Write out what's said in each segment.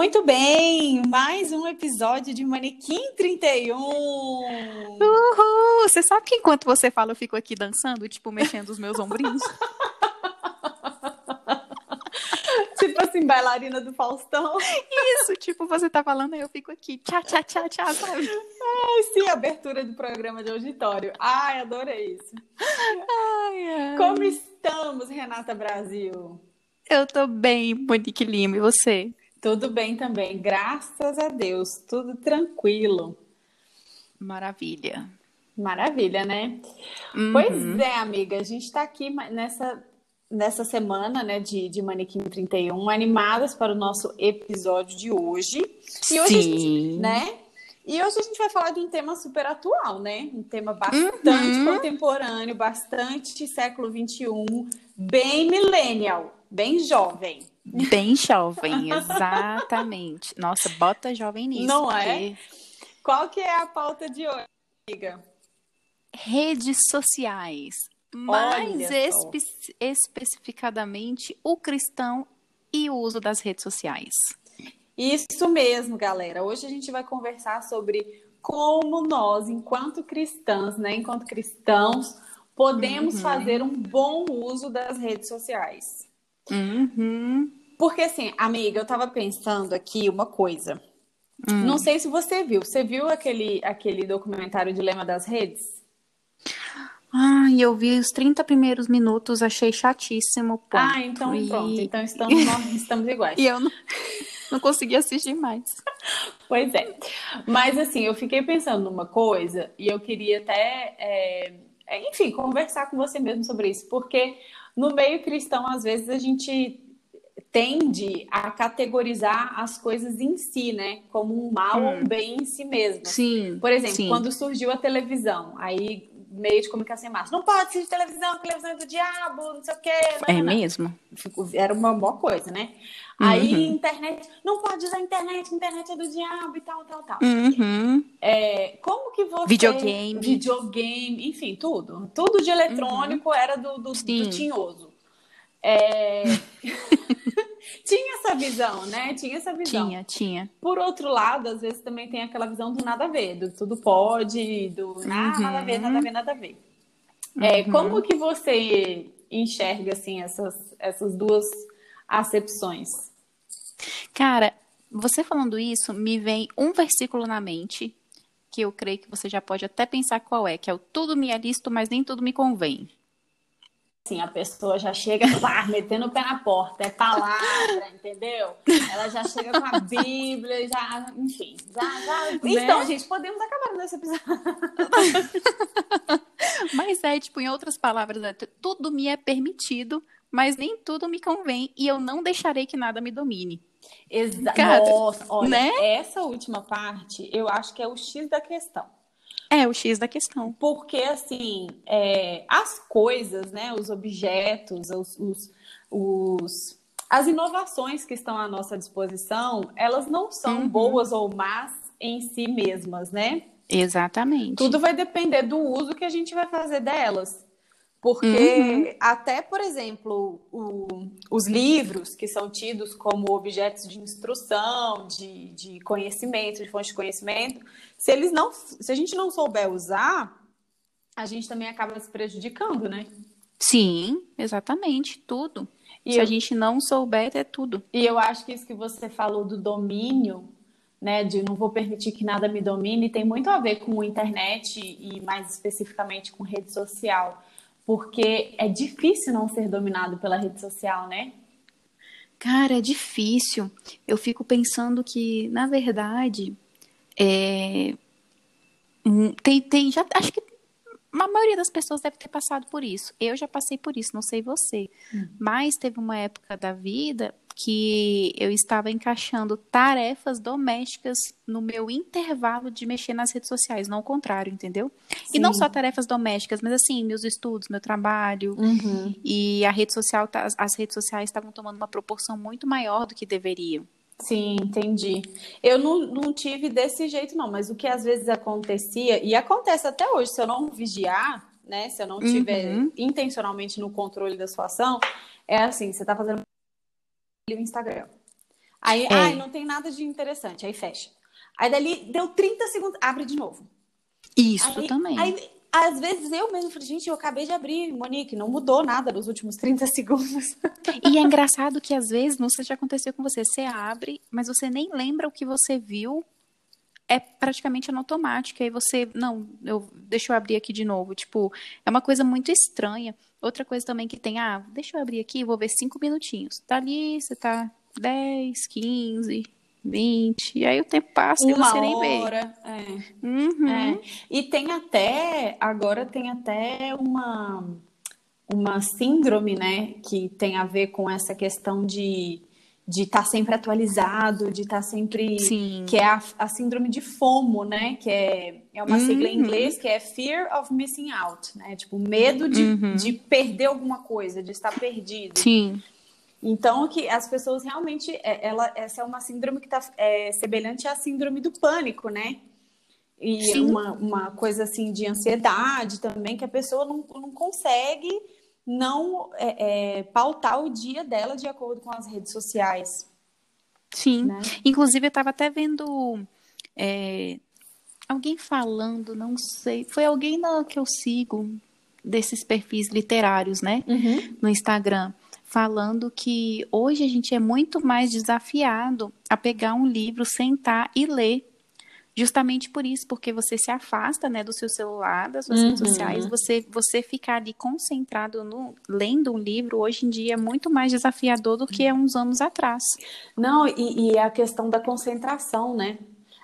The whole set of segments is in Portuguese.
muito bem! Mais um episódio de Manequim 31! Uhul! Você sabe que enquanto você fala, eu fico aqui dançando, tipo, mexendo os meus ombrinhos? tipo assim, bailarina do Faustão. Isso, tipo, você tá falando, eu fico aqui, tchá, tchá, tchá, tchá, sabe? Ai, sim, abertura do programa de auditório. Ai, adorei isso. Ai, ai. Como estamos, Renata Brasil? Eu tô bem, Monique Lima, e você? Tudo bem também, graças a Deus, tudo tranquilo. Maravilha. Maravilha, né? Uhum. Pois é, amiga, a gente está aqui nessa, nessa semana né, de, de Manequim 31, animadas para o nosso episódio de hoje. E hoje, Sim. né? E hoje a gente vai falar de um tema super atual, né? Um tema bastante Uhum. contemporâneo, bastante século XXI, bem millennial, bem jovem. Bem jovem, exatamente. Nossa, bota jovem nisso. Não é? porque Qual que é a pauta de hoje, amiga? Redes sociais. Mais espe- especificadamente o cristão e o uso das redes sociais. Isso mesmo, galera. Hoje a gente vai conversar sobre como nós, enquanto cristãs, né, enquanto cristãos, podemos Uhum. fazer um bom uso das redes sociais. Uhum. Porque assim, amiga, eu tava pensando aqui uma coisa. Hum. Não sei se você viu. Você viu aquele, aquele documentário Dilema das Redes? Ai, eu vi os 30 primeiros minutos, achei chatíssimo. Ponto. Ah, então E- pronto. Então estamos, nós estamos iguais. E eu não, não consegui assistir mais. Pois é. Mas assim, eu fiquei pensando numa coisa e eu queria até, é, é, enfim, conversar com você mesmo sobre isso, porque no meio cristão, às vezes, a gente tende a categorizar as coisas em si, né? Como um mal ou um bem em si mesmo. Sim. Por exemplo, sim. quando surgiu a televisão, aí meio de comunicação em massa, não pode assistir televisão, televisão é do diabo, não sei o quê. É nananã. mesmo? Era uma boa coisa, né? Aí Uhum. internet, não pode usar internet, internet é do diabo e tal, tal, tal. Uhum. É, como que você. Videogame. Videogame, enfim, tudo. Tudo de eletrônico era do, do, Uhum. Do tinhoso. É, Tinha essa visão, né? Tinha essa visão. Tinha, tinha. Por outro lado, às vezes também tem aquela visão do nada a ver, do tudo pode, do ah, nada a ver, nada a ver, nada a ver. É, Uhum. como que você enxerga assim essas, essas duas acepções? Cara, você falando isso, me vem um versículo na mente, que eu creio que você já pode até pensar qual é, que é o tudo me é lícito, mas nem tudo me convém. Assim, a pessoa já chega pá, metendo o pé na porta, é palavra, entendeu? Ela já chega com a Bíblia, já, enfim, já, já. Então, gente, podemos acabar nesse episódio. Mas é, tipo, em outras palavras, é, tudo me é permitido, mas nem tudo me convém, e eu não deixarei que nada me domine. Exa Cara, Nossa, olha, né? essa última parte eu acho que é o X da questão. É o X da questão. Porque, assim, é, as coisas, né, os objetos, os, os, os- as inovações que estão à nossa disposição, elas não são Uhum. boas ou más em si mesmas, né? Exatamente. Tudo vai depender do uso que a gente vai fazer delas. Porque Uhum. até, por exemplo, o- os livros que são tidos como objetos de instrução, de, de conhecimento, de fonte de conhecimento, se eles não, se a gente não souber usar, a gente também acaba se prejudicando, né? Sim, exatamente, tudo. E Se eu- a gente não souber, é tudo. E eu acho que isso que você falou do domínio, né, de não vou permitir que nada me domine, tem muito a ver com internet e mais especificamente com rede social, porque é difícil não ser dominado pela rede social, né? Cara, é difícil. Eu fico pensando que, na verdade, é, hum, tem, tem, já, acho que a maioria das pessoas deve ter passado por isso. Eu já passei por isso, não sei você. Mas teve uma época da vida que eu estava encaixando tarefas domésticas no meu intervalo de mexer nas redes sociais, não o contrário, entendeu? E não Sim. só tarefas domésticas, mas assim, meus estudos, meu trabalho, Uhum. e a rede social, tá- as redes sociais estavam tomando uma proporção muito maior do que deveriam. Sim, entendi. Eu não, não tive desse jeito, não, mas o que às vezes acontecia, e acontece até hoje, se eu não vigiar, né? Se eu não tiver Uhum. intencionalmente no controle da sua ação, é assim, você tá fazendo o Instagram. Aí, é. ai, não tem nada de interessante, aí fecha. Aí dali deu 30 segundos, abre de novo. Isso aí, também. Aí, às vezes eu mesmo falei, gente, eu acabei de abrir, Monique, não mudou nada nos últimos 30 segundos. E é engraçado que às vezes, não sei se já aconteceu com você, você abre, mas você nem lembra o que você viu, é praticamente automático. Aí você, não, eu, deixa eu abrir aqui de novo. Tipo, é uma coisa muito estranha. Outra coisa também que tem, ah, deixa eu abrir aqui, vou ver cinco minutinhos. Tá ali, você tá 10, 15, 20, e aí o tempo passa Uma e você nem vê. Hora, é. Uhum. é. E tem até, agora tem até uma, uma síndrome, né, que tem a ver com essa questão de de estar tá sempre atualizado, de estar tá sempre. Sim. Que é a, a, síndrome de FOMO, né? Que é, é uma sigla em uhum. inglês que é Fear of Missing Out, né? Tipo, medo de, uhum. de perder alguma coisa, de estar perdido. Sim. Então, que as pessoas realmente, é, ela, essa é uma síndrome que está é, semelhante à síndrome do pânico, né? E uma, uma coisa assim de ansiedade também, que a pessoa não, não consegue não é, é, pautar o dia dela de acordo com as redes sociais. Sim. Né? Inclusive, eu estava até vendo é, alguém falando, não sei, foi alguém que eu sigo desses perfis literários, né? Uhum. No Instagram falando que hoje a gente é muito mais desafiado a pegar um livro, sentar e ler. Justamente por isso, porque você se afasta, né, do seu celular, das suas uhum. redes sociais, você você ficar ali concentrado no lendo um livro hoje em dia é muito mais desafiador do que há uns anos atrás. Não, e, e a questão da concentração, né?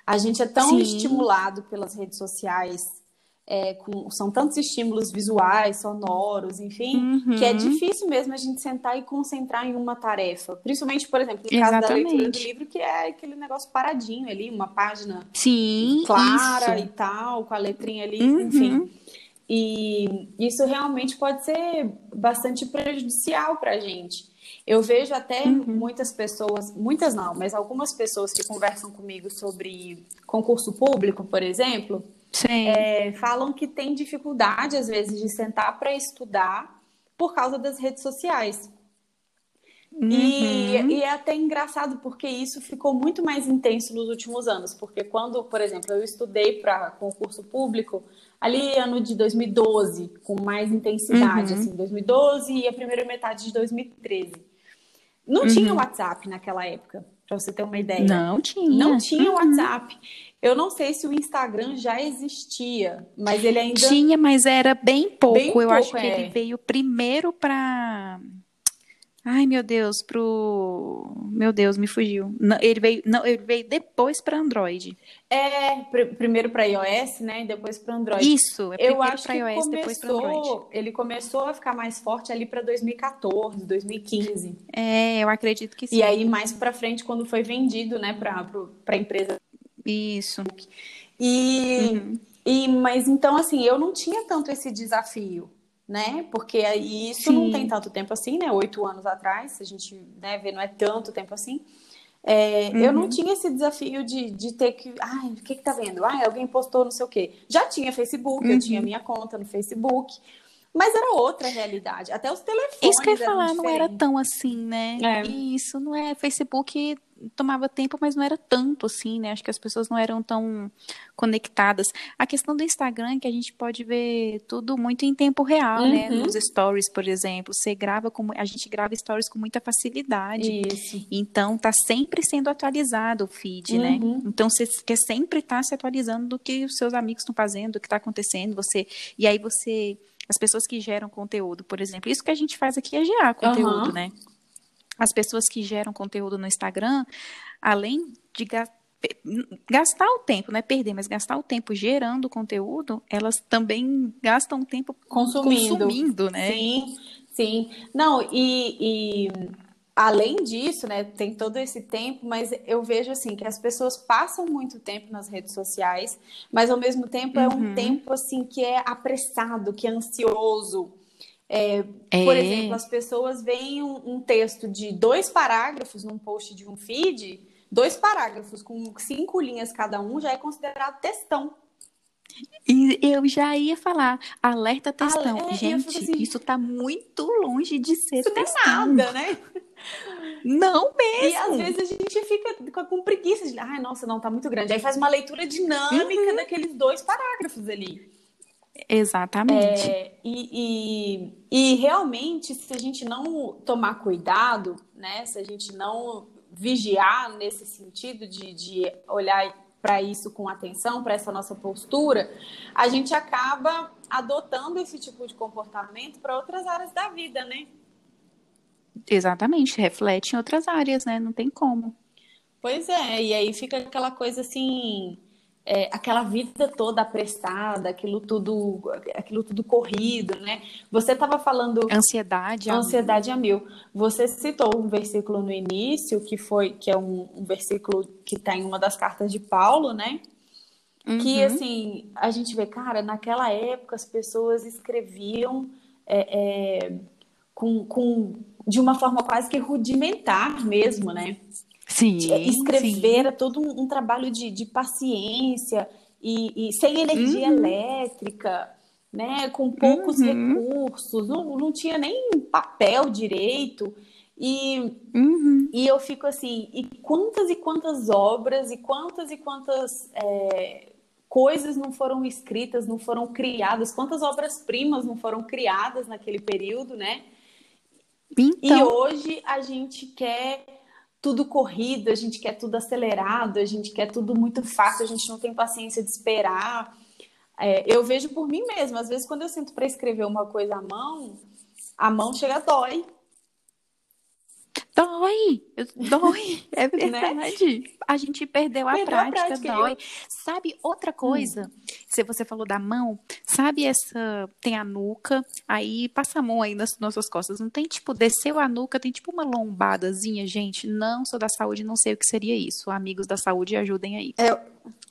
A gente é tão Sim. estimulado pelas redes sociais é, com, são tantos estímulos visuais, sonoros, enfim, uhum. que é difícil mesmo a gente sentar e concentrar em uma tarefa. Principalmente, por exemplo, no caso da leitura do livro, que é aquele negócio paradinho ali, uma página Sim, clara isso. e tal, com a letrinha ali, uhum. enfim. E isso realmente pode ser bastante prejudicial para a gente. Eu vejo até uhum. muitas pessoas, muitas não, mas algumas pessoas que conversam comigo sobre concurso público, por exemplo, é, falam que tem dificuldade, às vezes, de sentar para estudar por causa das redes sociais. Uhum. E, e, é até engraçado porque isso ficou muito mais intenso nos últimos anos. Porque quando, por exemplo, eu estudei para concurso público, ali ano de 2012, com mais intensidade, uhum. assim, 2012 e a primeira metade de 2013. Não uhum. tinha WhatsApp naquela época, para você ter uma ideia. Não tinha. Não tinha uhum. WhatsApp. Eu não sei se o Instagram já existia, mas ele ainda. Tinha, mas era bem pouco. Bem Eu pouco, acho que é. ele veio primeiro para. Ai, meu Deus, pro. Meu Deus, me fugiu. Não, ele veio, não, ele veio depois para Android. É, pr primeiro para iOS, né? E depois para Android. Isso, é Eu acho que iOS, começou, ele começou a ficar mais forte ali para 2014, 2015. É, eu acredito que sim. E aí mais para frente quando foi vendido, né, para para empresa isso. E, uhum. e, mas então, assim, eu não tinha tanto esse desafio, né? Porque isso Sim. não tem tanto tempo assim, né? Oito anos atrás, a gente né, vê, não é tanto tempo assim. É, uhum. Eu não uhum. tinha esse desafio de, de ter que. Ai, o que que tá vendo? Ai, alguém postou não sei o quê. Já tinha Facebook, uhum. eu tinha minha conta no Facebook. Mas era outra realidade. Até os telefones. Isso que eu ia falar, não era tão assim, né? É. Isso não é. Facebook tomava tempo, mas não era tanto assim, né? Acho que as pessoas não eram tão conectadas. A questão do Instagram é que a gente pode ver tudo muito em tempo real, né? uhum. né? Nos stories, por exemplo, você grava como a gente grava stories com muita facilidade. Isso. Então tá sempre sendo atualizado o feed, né? uhum. né? Então você quer sempre estar tá se atualizando do que os seus amigos estão fazendo, do que está acontecendo, você e aí você as pessoas que geram conteúdo, por exemplo, isso que a gente faz aqui é gerar conteúdo, uhum. né? As pessoas que geram conteúdo no Instagram, além de gastar o tempo, não é perder, mas gastar o tempo gerando conteúdo, elas também gastam tempo consumindo, consumindo né? Sim, sim. Não, e, e, além disso, né, tem todo esse tempo, mas eu vejo assim que as pessoas passam muito tempo nas redes sociais, mas ao mesmo tempo é um uhum. tempo assim que é apressado, que é ansioso. É, é. Por exemplo, as pessoas veem um, um, texto de dois parágrafos num post de um feed, dois parágrafos com cinco linhas cada um já é considerado textão. E eu já ia falar, alerta textão. É, Gente, assim, isso tá muito longe de ser isso textão. Não é nada, né? Não mesmo. E às vezes a gente fica com preguiça de, ai, nossa, não, tá muito grande. Aí faz uma leitura dinâmica uhum. daqueles dois parágrafos ali. Exatamente. É, e, e, e, realmente, se a gente não tomar cuidado, né, se a gente não vigiar nesse sentido de, de olhar para isso com atenção, para essa nossa postura, a gente acaba adotando esse tipo de comportamento para outras áreas da vida, né? Exatamente, reflete em outras áreas, né? Não tem como. Pois é, e aí fica aquela coisa assim, é, aquela vida toda prestada, aquilo tudo, aquilo tudo corrido, né? Você estava falando ansiedade, ansiedade a mil. Você citou um versículo no início que foi que é um, um versículo que está em uma das cartas de Paulo, né? Uhum. Que assim a gente vê, cara, naquela época as pessoas escreviam é, é, com, com de uma forma quase que rudimentar mesmo, né? Sim. Escrever sim. era todo um, um trabalho de, de paciência e, e, sem energia uhum. elétrica, né? Com poucos uhum. recursos, não, não tinha nem papel direito. E, uhum. e eu fico assim, e quantas e quantas obras e quantas e quantas é, coisas não foram escritas, não foram criadas, quantas obras-primas não foram criadas naquele período, né? Então... E hoje a gente quer tudo corrido, a gente quer tudo acelerado, a gente quer tudo muito fácil, a gente não tem paciência de esperar. É, eu vejo por mim mesma, às vezes quando eu sinto para escrever uma coisa à mão, a mão chega dói. Dói, dói, é verdade. né? A gente perdeu a perdeu prática, a prática dói. Eu... Sabe outra coisa? Hum. Se você falou da mão, sabe essa tem a nuca, aí passa a mão aí nas nossas costas. Não tem tipo desceu a nuca, tem tipo uma lombadazinha, gente. Não sou da saúde, não sei o que seria isso. Amigos da saúde, ajudem aí. É...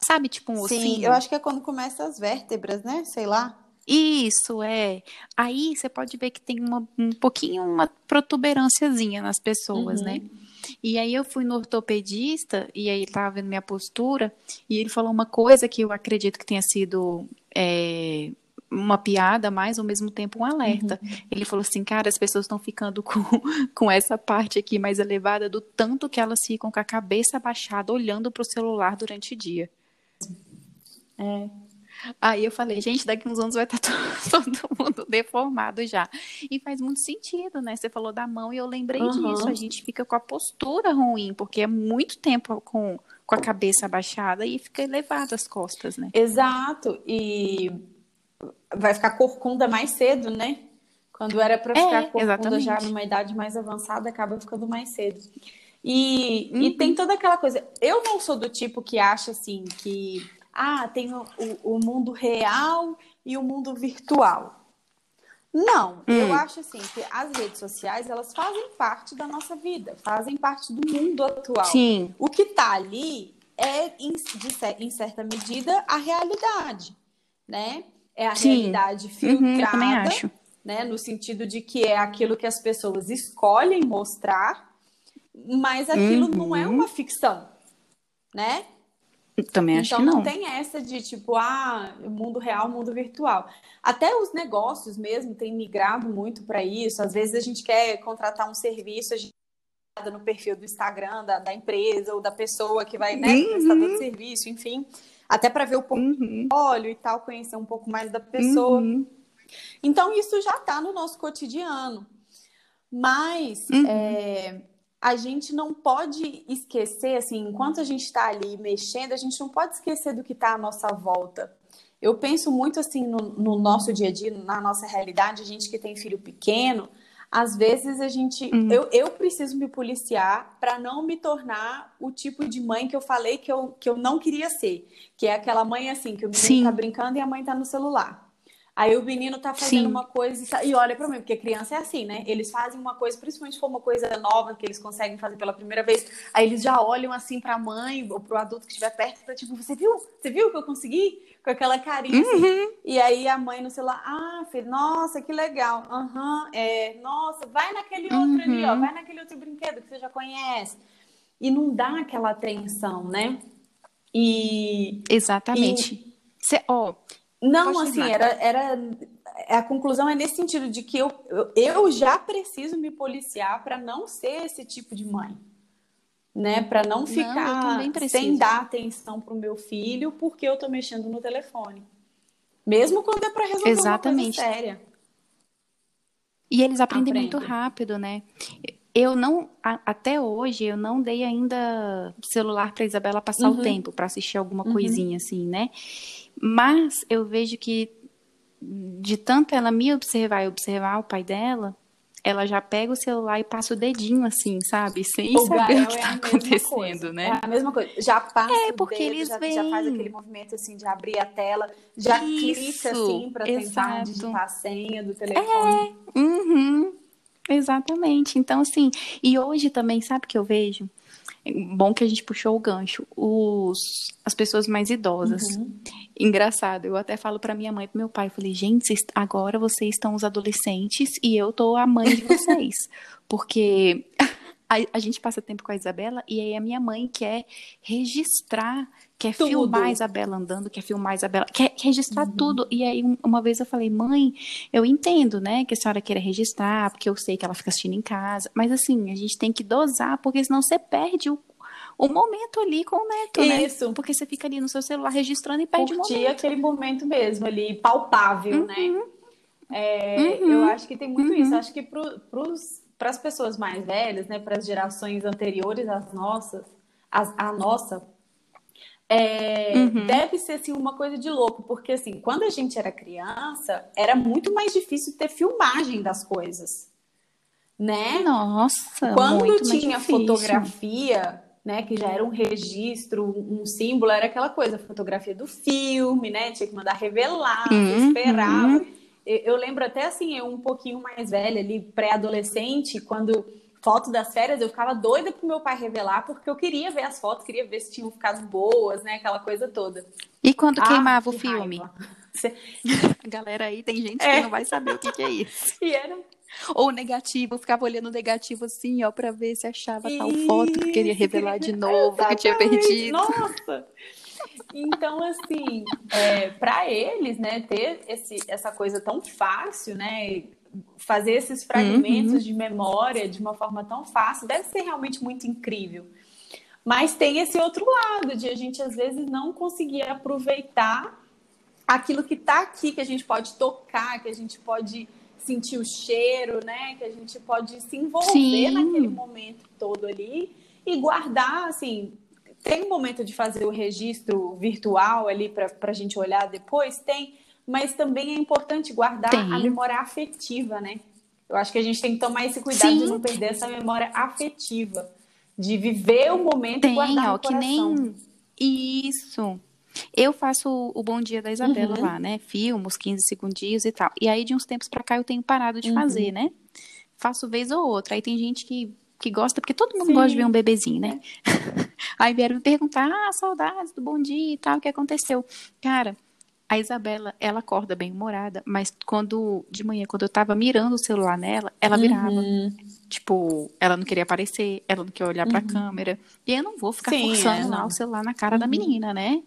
Sabe tipo um ossinho? Sim, eu acho que é quando começa as vértebras, né? Sei lá. Isso, é. Aí você pode ver que tem uma, um pouquinho, uma protuberânciazinha nas pessoas, né? uhum. né? E aí eu fui no ortopedista, e aí ele tava vendo minha postura, e ele falou uma coisa que eu acredito que tenha sido é, uma piada, mas ao mesmo tempo um alerta. Uhum. Ele falou assim, cara, as pessoas estão ficando com, com essa parte aqui mais elevada do tanto que elas ficam com a cabeça abaixada, olhando para o celular durante o dia. É, Aí eu falei, gente, daqui uns anos vai estar tá todo, mundo deformado já. E faz muito sentido, né? Você falou da mão e eu lembrei uhum. disso. A gente fica com a postura ruim, porque é muito tempo com, com a cabeça abaixada e fica elevado as costas, né? Exato. E vai ficar corcunda mais cedo, né? Quando era para ficar é, corcunda exatamente. já numa idade mais avançada, acaba ficando mais cedo. E, uhum. e tem toda aquela coisa. Eu não sou do tipo que acha assim que ah, tem o, o, mundo real e o mundo virtual. Não, hum. eu acho assim que as redes sociais elas fazem parte da nossa vida, fazem parte do mundo atual. Sim. O que está ali é, em, de, em, certa medida, a realidade, né? É a Sim. realidade filtrada, uhum, eu também acho. né? No sentido de que é aquilo que as pessoas escolhem mostrar, mas aquilo uhum. não é uhum. uma ficção, né? Também acho então, que não. não tem essa de tipo, ah, mundo real, mundo virtual. Até os negócios mesmo têm migrado muito para isso. Às vezes a gente quer contratar um serviço, a gente no perfil do Instagram da, da empresa ou da pessoa que vai, né, uhum. prestador de serviço, enfim, até para ver o portfólio uhum. e tal, conhecer um pouco mais da pessoa. Uhum. Então isso já está no nosso cotidiano. Mas uhum. é, a gente não pode esquecer, assim, enquanto a gente está ali mexendo, a gente não pode esquecer do que está à nossa volta. Eu penso muito assim no, no, nosso dia a dia, na nossa realidade, a gente que tem filho pequeno, às vezes a gente. Uhum. Eu, eu preciso me policiar para não me tornar o tipo de mãe que eu falei que eu, que eu não queria ser. Que é aquela mãe assim, que o menino está brincando e a mãe está no celular. Aí o menino tá fazendo Sim. uma coisa e olha para mim, porque criança é assim, né? Eles fazem uma coisa, principalmente se for uma coisa nova que eles conseguem fazer pela primeira vez, aí eles já olham assim para a mãe ou pro adulto que estiver perto para tipo, você viu? Você viu que eu consegui? Com aquela carinha assim. uhum. assim. E aí a mãe no celular, ah, filho, nossa, que legal. Aham, uhum, é, nossa, vai naquele outro uhum. ali, ó, uhum. vai naquele outro brinquedo que você já conhece. E não dá aquela atenção, né? E Exatamente. E... Cê, ó, não, assim, era, era a conclusão é nesse sentido de que eu, eu já preciso me policiar para não ser esse tipo de mãe. Né, para não ficar não, sem dar atenção para o meu filho porque eu estou mexendo no telefone. Mesmo quando é para resolver Exatamente. uma coisa séria. E eles aprendem Aprende. muito rápido, né? Eu não, até hoje, eu não dei ainda celular para Isabela passar uhum. o tempo para assistir alguma uhum. coisinha assim, né? Mas eu vejo que de tanto ela me observar e observar o pai dela, ela já pega o celular e passa o dedinho assim, sabe? Sem o saber o que está é acontecendo, coisa. né? É a mesma coisa. Já passa é, porque dedo, eles já, vêm... já faz aquele movimento assim de abrir a tela, já Isso, clica assim para tentar digitar a senha do telefone. É, uhum, exatamente. Então, assim, e hoje também, sabe o que eu vejo? Bom que a gente puxou o gancho. Os, as pessoas mais idosas. Uhum. Engraçado, eu até falo para minha mãe e pro meu pai, falei, gente, agora vocês estão os adolescentes e eu tô a mãe de vocês. Porque a, a, gente passa tempo com a Isabela e aí a minha mãe quer registrar, quer tudo. filmar a Isabela andando, quer filmar a Isabela, quer, registrar uhum. tudo. E aí uma vez eu falei, mãe, eu entendo, né, que a senhora queira registrar, porque eu sei que ela fica assistindo em casa, mas assim, a gente tem que dosar, porque senão você perde o, o momento ali com o neto, Isso. né? Isso. Porque você fica ali no seu celular registrando e perde Curtir o momento. aquele momento mesmo ali, palpável, né? uhum. né? É, uhum. Eu acho que tem muito uhum. isso. Acho que para as pessoas mais velhas, né, para as gerações anteriores às nossas, às, à nossa, é, uhum. deve ser assim, uma coisa de louco, porque assim, quando a gente era criança, era muito mais difícil ter filmagem das coisas. Né? Nossa, quando tinha fotografia, né, que já era um registro, um símbolo, era aquela coisa, fotografia do filme, né, tinha que mandar revelar, uhum, esperava. Uhum. Eu lembro até assim, eu um pouquinho mais velha ali, pré-adolescente, quando foto das férias, eu ficava doida pro meu pai revelar, porque eu queria ver as fotos, queria ver se tinham ficado boas, né, aquela coisa toda. E quando ah, queimava que o filme? A galera aí tem gente é. que não vai saber o que, que é isso. E era ou negativo, eu ficava olhando o negativo assim, ó, pra ver se achava tal foto que queria revelar de novo, que tinha perdido. Nossa! Então, assim, é, para eles, né, ter esse, essa coisa tão fácil, né, fazer esses fragmentos uhum. de memória de uma forma tão fácil, deve ser realmente muito incrível. Mas tem esse outro lado de a gente às vezes não conseguir aproveitar aquilo que está aqui, que a gente pode tocar, que a gente pode sentir o cheiro, né? Que a gente pode se envolver Sim. naquele momento todo ali e guardar, assim. Tem um momento de fazer o registro virtual ali para a gente olhar depois? Tem, mas também é importante guardar tem. a memória afetiva, né? Eu acho que a gente tem que tomar esse cuidado Sim. de não perder essa memória afetiva, de viver o momento tem, e guardar ó, no coração. Que nem... Isso. Eu faço o Bom Dia da Isabela uhum. lá, né? Filmo, os 15 segundinhos e tal. E aí, de uns tempos pra cá, eu tenho parado de uhum. fazer, né? Faço vez ou outra. Aí tem gente que, que gosta, porque todo mundo Sim. gosta de ver um bebezinho, né? aí vieram me perguntar, ah, saudades do Bom Dia e tal, o que aconteceu? Cara, a Isabela, ela acorda bem humorada, mas quando, de manhã, quando eu tava mirando o celular nela, ela virava. Uhum. Tipo, ela não queria aparecer, ela não queria olhar pra uhum. câmera. E eu não vou ficar Sim, forçando é, lá o celular na cara da uhum. menina, né?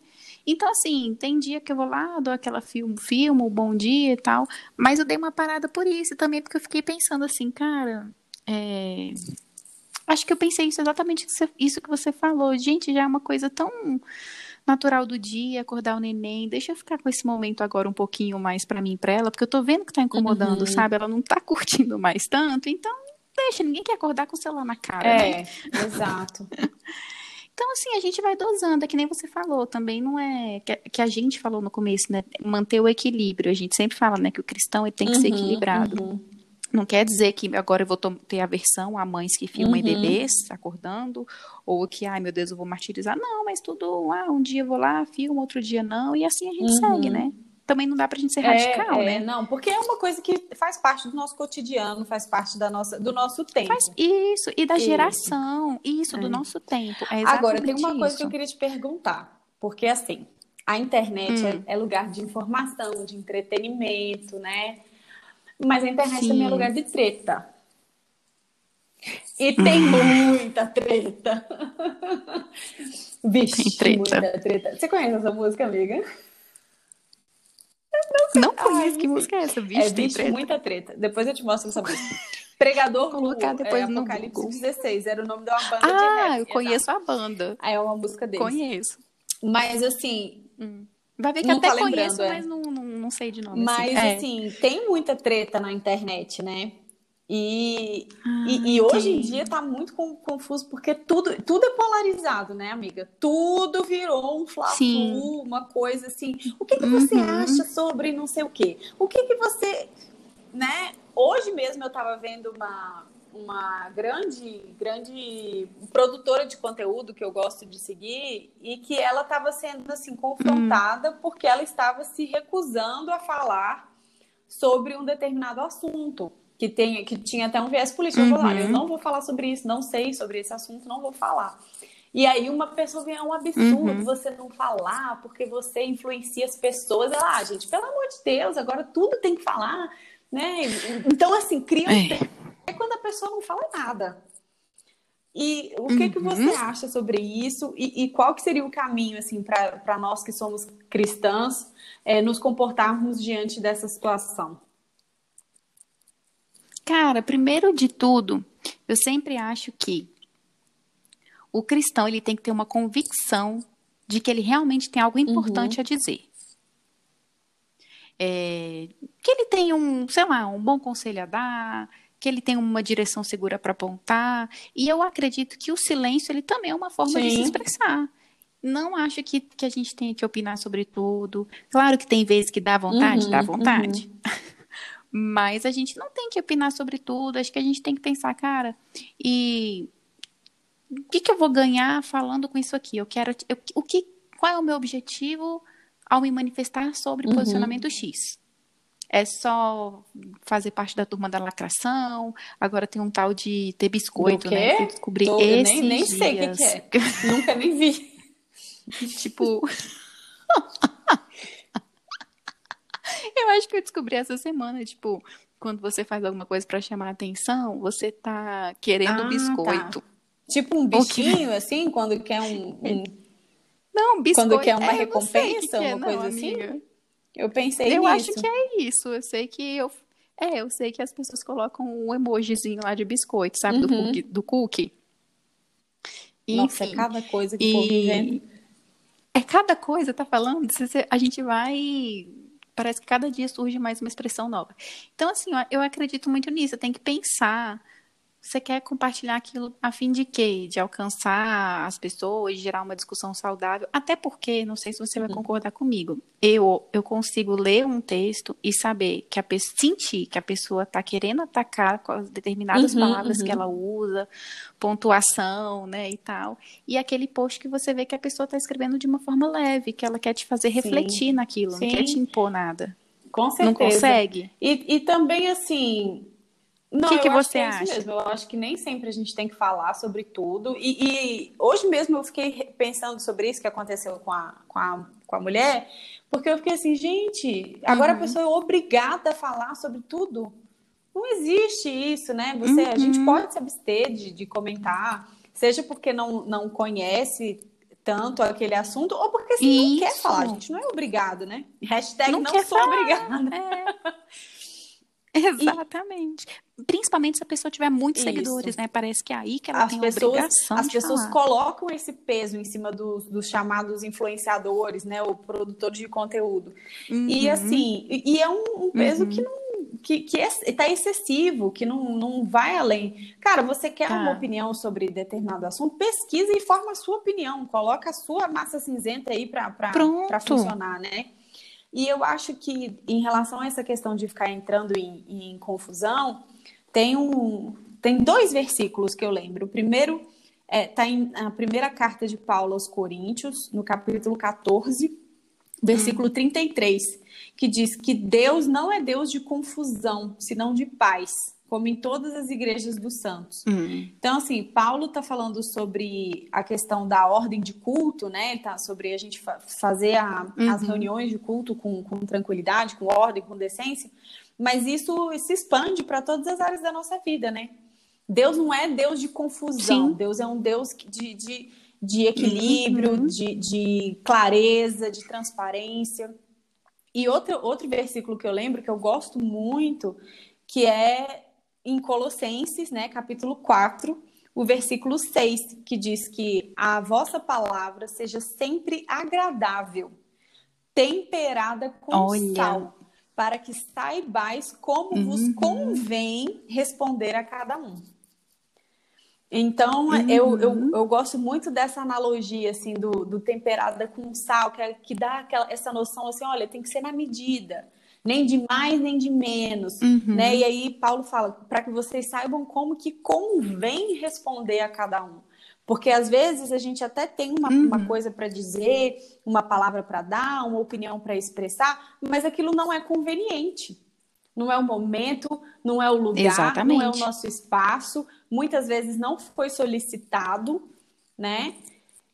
Então, assim, tem dia que eu vou lá, dou aquela filme, filmo, bom dia e tal, mas eu dei uma parada por isso também, porque eu fiquei pensando assim, cara, é... acho que eu pensei isso exatamente isso que você falou. Gente, já é uma coisa tão natural do dia, acordar o neném, deixa eu ficar com esse momento agora um pouquinho mais para mim e pra ela, porque eu tô vendo que tá incomodando, uhum. sabe? Ela não tá curtindo mais tanto, então deixa, ninguém quer acordar com o celular na cara, é, né? exato. Então, assim, a gente vai dosando, é que nem você falou, também não é. Que, que, a gente falou no começo, né? Manter o equilíbrio. A gente sempre fala, né, que o cristão ele tem que uhum, ser equilibrado. Uhum. Não quer dizer que agora eu vou ter aversão a mães que filmam uhum. bebês acordando, ou que, ai meu Deus, eu vou martirizar. Não, mas tudo, ah, um dia eu vou lá, filmo, outro dia não, e assim a gente segue, uhum. né? também não dá pra gente ser radical, é, né? Não, porque é uma coisa que faz parte do nosso cotidiano, faz parte da nossa, do nosso tempo. Faz isso, e da isso. geração, isso, é. do nosso tempo. É Agora, tem uma isso. coisa que eu queria te perguntar, porque assim, a internet hum. é, é, lugar de informação, de entretenimento, né? Mas a internet Sim. também é lugar de treta. E tem hum. muita treta. Vixe, tem treta. muita treta. Você conhece essa música, amiga? Não conheço Ai, que música é essa, bicho? É, bicho, muita treta. Depois eu te mostro essa música. Pregador Colocar no, depois é, no Apocalipse Google. 16, era o nome de uma banda ah, de rap. Ah, eu conheço a banda. Aí é uma música deles. Conheço. Mas assim. Hum. Vai ver que não até tá conheço, é. mas não, não, não sei de nome. Mas assim, assim tem muita treta na internet, né? E, ah, e, e, hoje em dia tá muito confuso porque tudo, tudo é polarizado, né, amiga? Tudo virou um fla uma coisa assim. O que, que você Uhum. acha sobre não sei o quê? O que, que você, né? Hoje mesmo eu tava vendo uma, uma grande, grande produtora de conteúdo que eu gosto de seguir e que ela estava sendo assim confrontada porque ela estava se recusando a falar sobre um determinado assunto que tem que tinha até um viés político. Eu falei, Uhum. eu não vou falar sobre isso, não sei sobre esse assunto, não vou falar. E aí uma pessoa vem, é um absurdo Uhum. você não falar, porque você influencia as pessoas. Ela, ah, gente, pelo amor de Deus, agora tudo tem que falar, né? Então, assim, cria um É. é quando a pessoa não fala nada. E o que, que Uhum. você acha sobre isso? E, e qual que seria o caminho, assim, para nós que somos cristãs, é, nos comportarmos diante dessa situação? Cara, primeiro de tudo, eu sempre acho que o cristão ele tem que ter uma convicção de que ele realmente tem algo importante a dizer. É, que ele tem um, sei lá, um bom conselho a dar, que ele tem uma direção segura para apontar. E eu acredito que o silêncio ele também é uma forma de se Sim. expressar. Não acho que, que a gente tenha que opinar sobre tudo. Claro que tem vezes que dá vontade, Uhum, dá vontade. Mas a gente não tem que opinar sobre tudo. Acho que a gente tem que pensar, cara, e o que, que eu vou ganhar falando com isso aqui? Eu quero. eu- o que, qual é o meu objetivo ao me manifestar sobre Uhum. posicionamento X? É só fazer parte da turma da lacração. Agora tem um tal de ter biscoito, né? Que eu descobri Tô- esses nem, nem sei o que, é. Nunca nem vi. Tipo. eu acho que eu descobri essa semana, tipo, quando você faz alguma coisa pra chamar a atenção, você tá querendo Ah, biscoito. Tipo um bichinho, assim, quando quer um. um- Não, biscoito. Quando quer uma é, o que recompensa, que é, uma não, coisa assim? amiga. Eu pensei Eu nisso. acho que é isso. Eu sei que eu. É, eu sei que as pessoas colocam um emojizinho lá de biscoito, sabe? Do Uhum. cookie. Do cookie. Nossa, é Enfim. cada coisa que o povo inventa. E é cada coisa, tá falando? A gente vai. Parece que cada dia surge mais uma expressão nova. Então, assim, eu acredito muito nisso. Tem que pensar. Você quer compartilhar aquilo a fim de quê? De alcançar as pessoas, de gerar uma discussão saudável. Até porque, não sei se você vai concordar comigo, eu, eu consigo ler um texto e saber que a pessoa, sentir que a pessoa está querendo atacar com as determinadas Uhum, palavras que uhum. ela usa, pontuação, né, e tal. E aquele post que você vê que a pessoa está escrevendo de uma forma leve, que ela quer te fazer Sim. refletir naquilo, não Sim. quer te impor nada. Com certeza. Não consegue? E, e também, assim. Não, Que que acho você é isso acha? mesmo. Eu acho que nem sempre a gente tem que falar sobre tudo. E, e hoje mesmo eu fiquei pensando sobre isso que aconteceu com a, com a, com a mulher, porque eu fiquei assim, gente, agora Uhum. a pessoa é obrigada a falar sobre tudo. Não existe isso, né? Você, A gente Uhum. pode se abster de, de comentar, seja porque não, não conhece tanto aquele assunto, ou porque assim, não quer falar. A gente não é obrigado, né? Hashtag Não não, sou falar. obrigada. É. Exatamente. Principalmente se a pessoa tiver muitos Isso. seguidores, né? Parece que é aí que ela as tem pessoas, obrigação as pessoas falar. colocam esse peso em cima dos, dos chamados influenciadores, né, ou produtores de conteúdo. E Uhum. assim, e, e é um, um peso que não que, que é, tá excessivo, que não, não vai além. Cara, você quer Tá. uma opinião sobre determinado assunto, pesquisa e forma a sua opinião, coloca a sua massa cinzenta aí para funcionar, né? E eu acho que em relação a essa questão de ficar entrando em, em confusão, tem um tem dois versículos que eu lembro. O primeiro está em a primeira carta de Paulo aos Coríntios, no capítulo 14, versículo 33, que diz que Deus não é Deus de confusão, senão de paz, como em todas as igrejas dos santos. Hum. Então, assim, Paulo está falando sobre a questão da ordem de culto, né? Ele tá sobre a gente fa- fazer a- as Uhum. reuniões de culto com, com tranquilidade, com ordem, com decência, mas isso se expande para todas as áreas da nossa vida, né? Deus não é Deus de confusão, Sim. Deus é um Deus de, de, de equilíbrio, Uhum. de, de clareza, de transparência. E outro, outro versículo que eu lembro, que eu gosto muito, que é em Colossenses, né, capítulo 4, o versículo 6, que diz que a vossa palavra seja sempre agradável, temperada com Olha. sal, para que saibais como uhum. vos convém responder a cada um. Então, uhum. eu, eu, eu gosto muito dessa analogia, assim, do, do temperada com sal, que, é, que dá aquela, essa noção, assim, olha, tem que ser na medida, nem de mais, nem de menos, uhum. né? E aí, Paulo fala, para que vocês saibam como que convém responder a cada um. Porque, às vezes, a gente até tem uma, uhum. uma coisa para dizer, uma palavra para dar, uma opinião para expressar, mas aquilo não é conveniente não é o momento, não é o lugar, Exatamente. não é o nosso espaço, muitas vezes não foi solicitado, né?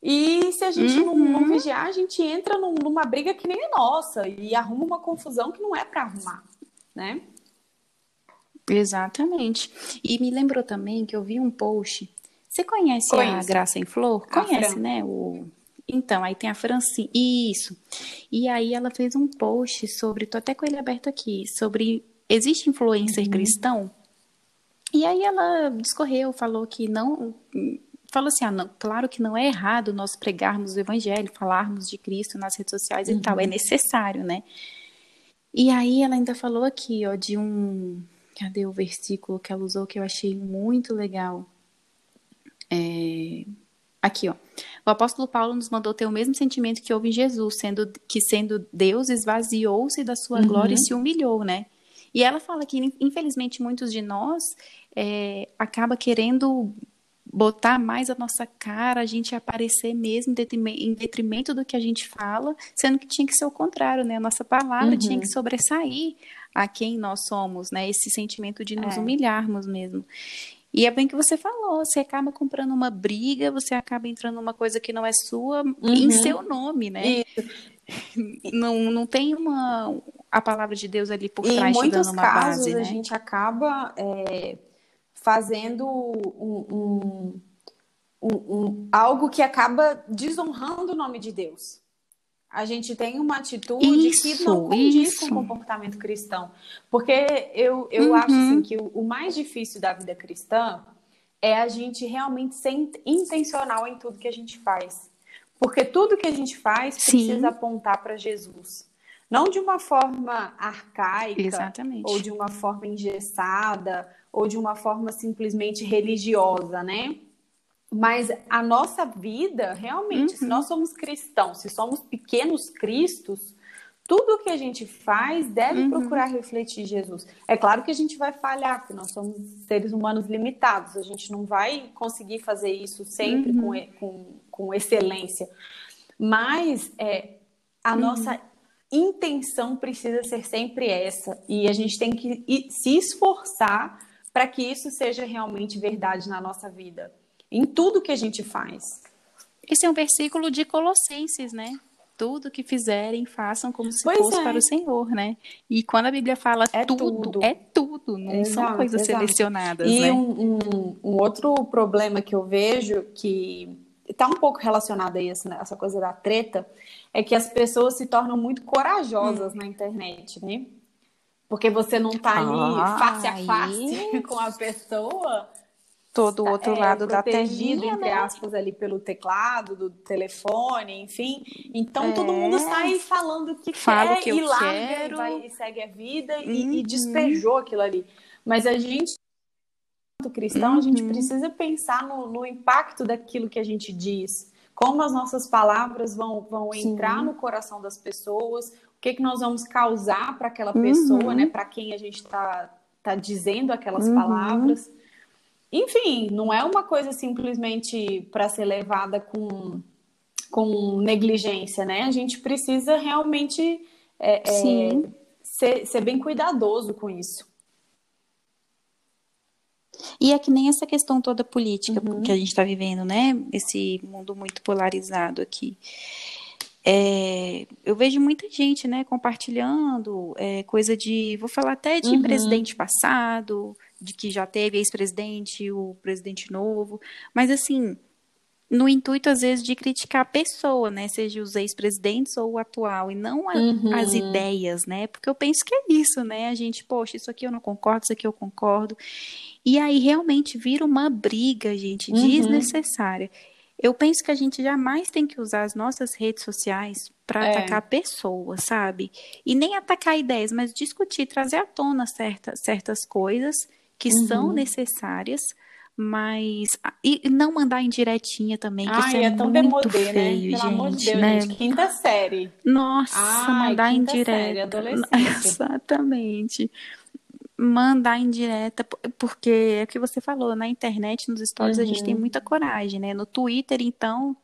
E se a gente uhum. não, não, vigiar, a gente entra num, numa briga que nem é nossa e arruma uma confusão que não é para arrumar, né? Exatamente. E me lembrou também que eu vi um post. Você conhece Conheço. a Graça em Flor? Conhece, né? O então, aí tem a Francine. Isso. E aí ela fez um post sobre, tô até com ele aberto aqui, sobre existe influencer uhum. cristão? E aí ela discorreu, falou que não. Falou assim: ah, não, claro que não é errado nós pregarmos o evangelho, falarmos de Cristo nas redes sociais uhum. e tal, é uhum. necessário, né? E aí ela ainda falou aqui, ó, de um. Cadê o versículo que ela usou que eu achei muito legal? É... Aqui, ó. O apóstolo Paulo nos mandou ter o mesmo sentimento que houve em Jesus, sendo que sendo Deus esvaziou-se da sua uhum. glória e se humilhou, né? E ela fala que, infelizmente, muitos de nós é, acaba querendo botar mais a nossa cara, a gente aparecer mesmo em detrimento do que a gente fala, sendo que tinha que ser o contrário, né? A nossa palavra uhum. tinha que sobressair a quem nós somos, né? Esse sentimento de nos é. humilharmos mesmo. E é bem que você falou, você acaba comprando uma briga, você acaba entrando numa coisa que não é sua uhum. em seu nome, né? Isso. Não, não tem uma, a palavra de Deus ali por trás, dando uma casos, base, né? a gente acaba é, fazendo um, um, um, algo que acaba desonrando o nome de Deus. A gente tem uma atitude isso, que não condiz isso. com o comportamento cristão. Porque eu, eu uhum. acho assim, que o, o mais difícil da vida cristã é a gente realmente ser intencional em tudo que a gente faz. Porque tudo que a gente faz precisa Sim. apontar para Jesus. Não de uma forma arcaica, Exatamente. ou de uma forma engessada, ou de uma forma simplesmente religiosa, né? Mas a nossa vida, realmente, uhum. se nós somos cristãos, se somos pequenos cristos, tudo que a gente faz deve uhum. procurar refletir Jesus. É claro que a gente vai falhar, porque nós somos seres humanos limitados, a gente não vai conseguir fazer isso sempre uhum. com, com, com, excelência. Mas é, a uhum. nossa intenção precisa ser sempre essa, e a gente tem que se esforçar para que isso seja realmente verdade na nossa vida, em tudo que a gente faz. Esse é um versículo de Colossenses, né? Tudo que fizerem, façam como se pois fosse é. para o Senhor, né? E quando a Bíblia fala é tudo, tudo, é tudo, não exato, são coisas exato. selecionadas, e né? Um, um, um outro problema que eu vejo que está um pouco relacionado a isso, né? essa coisa da treta, é que as pessoas se tornam muito corajosas hum. na internet, né? Porque você não está ali ah, face a face com a pessoa. Todo o outro é, lado da telinha, entre né? aspas, ali pelo teclado, do telefone, enfim. Então é. todo mundo sai falando o que Falo quer que e larga quero. e, vai, e segue a vida e, e, uhum. despejou aquilo ali. Mas a gente, cristão, uhum. a gente uhum. precisa pensar no, no impacto daquilo que a gente diz como as nossas palavras vão, vão entrar no coração das pessoas, o que, que nós vamos causar para aquela pessoa, uhum. né? Para quem a gente está tá dizendo aquelas uhum. palavras. Enfim, não é uma coisa simplesmente para ser levada com, com negligência, né? A gente precisa realmente é, é, ser, ser bem cuidadoso com isso. E é que nem essa questão toda política uhum. que a gente está vivendo, né? Esse mundo muito polarizado aqui. É, eu vejo muita gente, né, compartilhando é, coisa de, vou falar até de uhum. presidente passado, de que já teve ex-presidente, o presidente novo, mas assim, no intuito, às vezes, de criticar a pessoa, né? Seja os ex-presidentes ou o atual, e não a, Uhum. as ideias, né? Porque eu penso que é isso, né? A gente, poxa, isso aqui eu não concordo, isso aqui eu concordo. E aí realmente vira uma briga, gente, Uhum. desnecessária. Eu penso que a gente jamais tem que usar as nossas redes sociais para É. atacar pessoas, sabe? E nem atacar ideias, mas discutir, trazer à tona certa, certas coisas que são Uhum. necessárias, mas. E e não mandar indiretinha também, que isso Ai, é, é tão muito demodê, feio, né? gente, Pelo amor de Deus, né? gente. Quinta série. Nossa, Ai, mandar série, indireta. adolescente. Exatamente. Mandar indireta, po- porque é o que você falou, na internet, nos stories, a gente tem Uhum. muita coragem, né? No Twitter, então,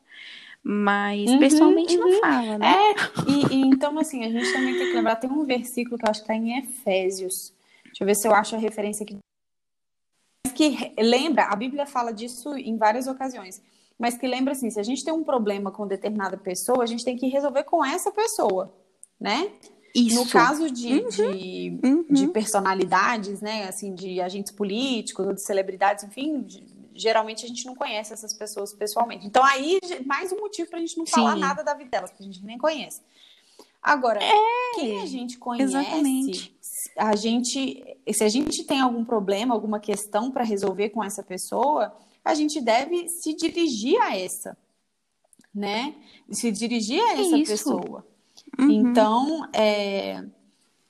mas Uhum, pessoalmente não uhum. fala, né? É, e, e então, assim, a gente também tem que lembrar, tem um versículo que eu acho que está em Efésios. Deixa eu ver se eu acho a referência aqui. Que lembra, a Bíblia fala disso em várias ocasiões, mas que lembra assim, se a gente tem um problema com determinada pessoa, a gente tem que resolver com essa pessoa, né? Isso. No caso de, de, Uhum. de personalidades, né, assim, de agentes políticos ou de celebridades, enfim, geralmente a gente não conhece essas pessoas pessoalmente. Então aí mais um motivo para a gente não falar Sim. nada da vida delas, porque a gente nem conhece. Agora, quem a gente conhece, exatamente. a gente, se a gente tem algum problema, alguma questão para resolver com essa pessoa, a gente deve se dirigir a essa, né? Se dirigir a essa Isso. pessoa. Uhum. Então, é,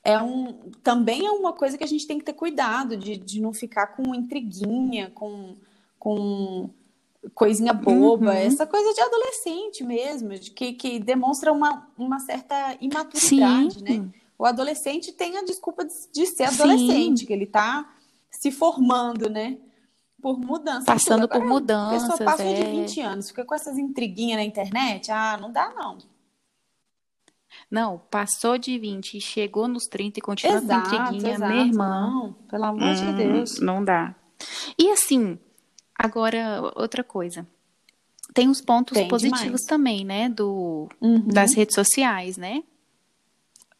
é um, também é uma coisa que a gente tem que ter cuidado de, de não ficar com intriguinha, com, com coisinha boba, Uhum. essa coisa de adolescente mesmo, de que, que demonstra uma, uma certa imaturidade, Sim. né? O adolescente tem a desculpa de, de ser Sim. adolescente, que ele está se formando, né? Por mudança. Passando Agora, por A mudanças, pessoa passou de é. 20 anos, fica com essas intriguinhas na internet, ah, não dá não. Não, passou de 20 e chegou nos 30 e continua Exato, com intriguinha, exato, minha irmã. Não, pelo amor de Hum, Deus. Não dá. E assim, agora outra coisa. Tem os pontos Tem positivos demais. também, né, do Uhum. das redes sociais, né?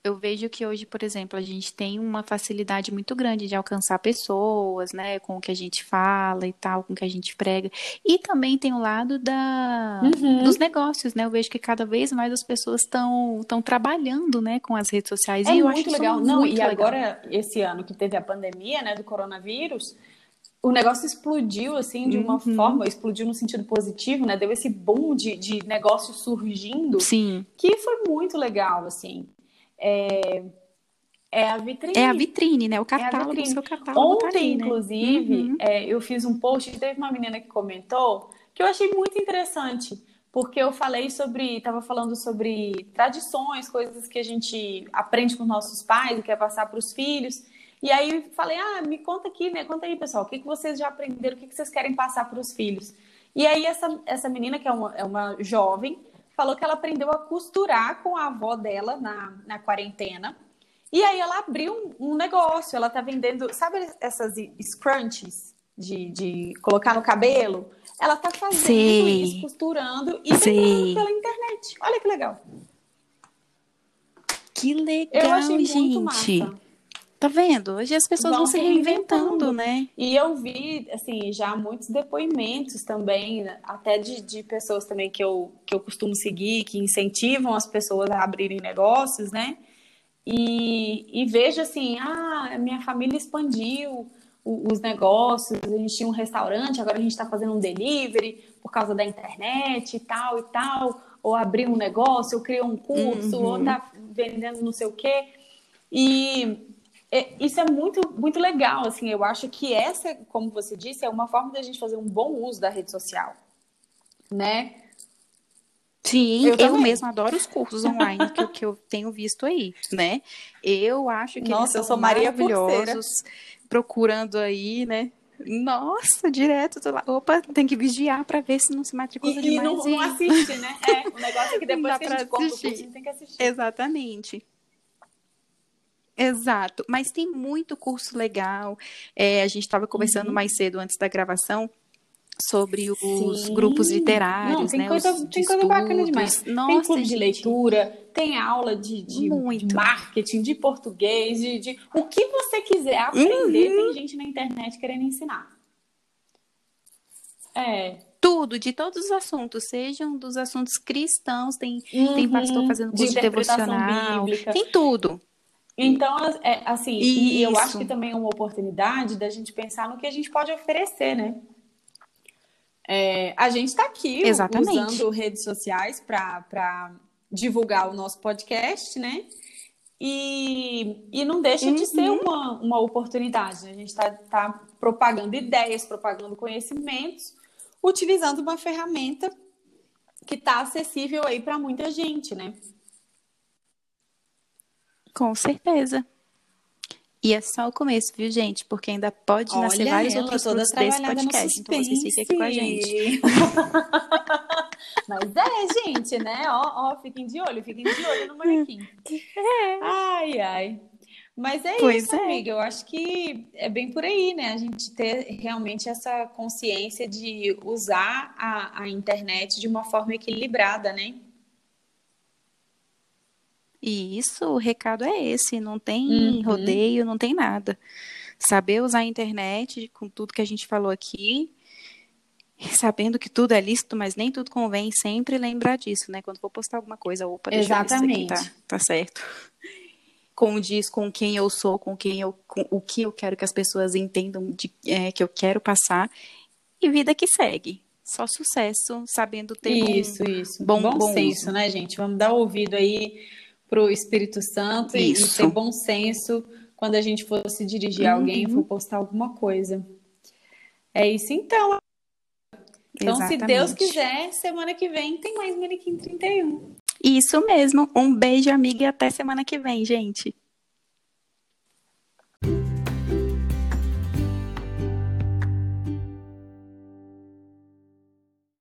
Eu vejo que hoje, por exemplo, a gente tem uma facilidade muito grande de alcançar pessoas, né, com o que a gente fala e tal, com o que a gente prega. E também tem o lado da, Uhum. dos negócios, né? Eu vejo que cada vez mais as pessoas estão estão trabalhando, né, com as redes sociais. É e eu muito acho legal. Não, muito e legal. agora, esse ano que teve a pandemia, né, do coronavírus, o negócio explodiu, assim, de uma Uhum. forma, explodiu no sentido positivo, né? Deu esse boom de, de negócio surgindo, Sim, que foi muito legal, assim. É, é a vitrine. é a vitrine, né? O catálogo, o vitrine. seu catálogo tá Ontem, ali, né? inclusive, Uhum. é, eu fiz um post e teve uma menina que comentou que eu achei muito interessante, porque eu falei sobre, estava falando sobre tradições, coisas que a gente aprende com nossos pais e quer passar para os filhos. E aí falei, ah, me conta aqui, né? Conta aí, pessoal, o que, que vocês já aprenderam, o que, que vocês querem passar para os filhos? E aí essa, essa menina, que é uma, é uma jovem, falou que ela aprendeu a costurar com a avó dela na, na quarentena. E aí ela abriu um, um negócio, ela tá vendendo, sabe essas scrunchies de, de colocar no cabelo? Ela tá fazendo Sei. isso, costurando e vendendo pela internet. Olha que legal. Que Eu legal, achei muito gente. massa. Tá vendo? Hoje as pessoas vão, Vão se reinventando, reinventando. né? E eu vi, assim, já muitos depoimentos também, né, até de, de pessoas também que eu, que eu costumo seguir, que incentivam as pessoas a abrirem negócios, né? E, e vejo assim, ah, minha família expandiu os negócios, a gente tinha um restaurante, agora a gente está fazendo um delivery por causa da internet e tal e tal, ou abrir um negócio, ou criar um curso, Uhum. ou tá vendendo não sei o quê. E é, isso é muito, muito legal, assim, eu acho que essa, como você disse, é uma forma da gente fazer um bom uso da rede social, né? Sim, Eu eu, mesma adoro os cursos online que, eu- que eu tenho visto aí, né? Eu acho que Nossa, eu eles sou são Maria maravilhosos, procurando aí, né? Nossa, direto, tô lá. Opa, tem que vigiar para ver se não se matricula E, e demais. não, não assiste, né? É, o negócio é que depois que a gente pra compra o curso, a gente tem que assistir. Exatamente. Exato, mas tem muito curso legal. É, a gente estava conversando Uhum. mais cedo antes da gravação sobre os Sim. grupos Não, literários, tem né? coisa, os tem coisa bacana demais. Nossa, tem clube de gente. leitura, tem aula de, de, de marketing, de português, de, de- o que você quiser aprender, Uhum. tem gente na internet querendo ensinar. É. Tudo, de todos os assuntos, sejam dos assuntos cristãos, tem, Uhum, tem pastor fazendo curso de, devocional, bíblica. tem tudo. Então, é, assim, e eu acho que também é uma oportunidade da gente pensar no que a gente pode oferecer, né? É, a gente está aqui Exatamente. usando redes sociais para divulgar o nosso podcast, né? E, e não deixa de ser Uhum. uma, uma oportunidade. né? A gente está tá propagando ideias, propagando conhecimentos, utilizando uma ferramenta que está acessível aí para muita gente, né? Com certeza. E é só o começo, viu, gente? Porque ainda pode nascer Olha vários ela, outros toda desse podcast. Então vocês fiquem aqui com a gente. Mas é, gente, né? Ó, ó, fiquem de olho, fiquem de olho no manequim. Ai, ai. Mas é Pois isso, é. amiga. Eu acho que é bem por aí, né? A gente ter realmente essa consciência de usar a, a internet de uma forma equilibrada, né? E isso, o recado é esse, não tem Uhum. rodeio, não tem nada. Saber usar a internet com tudo que a gente falou aqui, sabendo que tudo é lícito, mas nem tudo convém, sempre lembrar disso, né? Quando for postar alguma coisa, opa, deixa se isso aqui Exatamente. tá, tá certo. Condiz com quem eu sou, com quem eu, com o que eu quero que as pessoas entendam de, é, que eu quero passar, e vida que segue. Só sucesso, sabendo ter Isso, isso. bom- Bom, bom senso, uso. né, gente? Vamos dar ouvido aí pro Espírito Santo e, e Isso. ter bom senso quando a gente for se dirigir a alguém, Uhum. for postar alguma coisa. É isso então. Então, se Deus Exatamente. quiser, semana que vem tem mais Manequim 31. Isso mesmo. Um beijo, amiga, e até semana que vem, gente.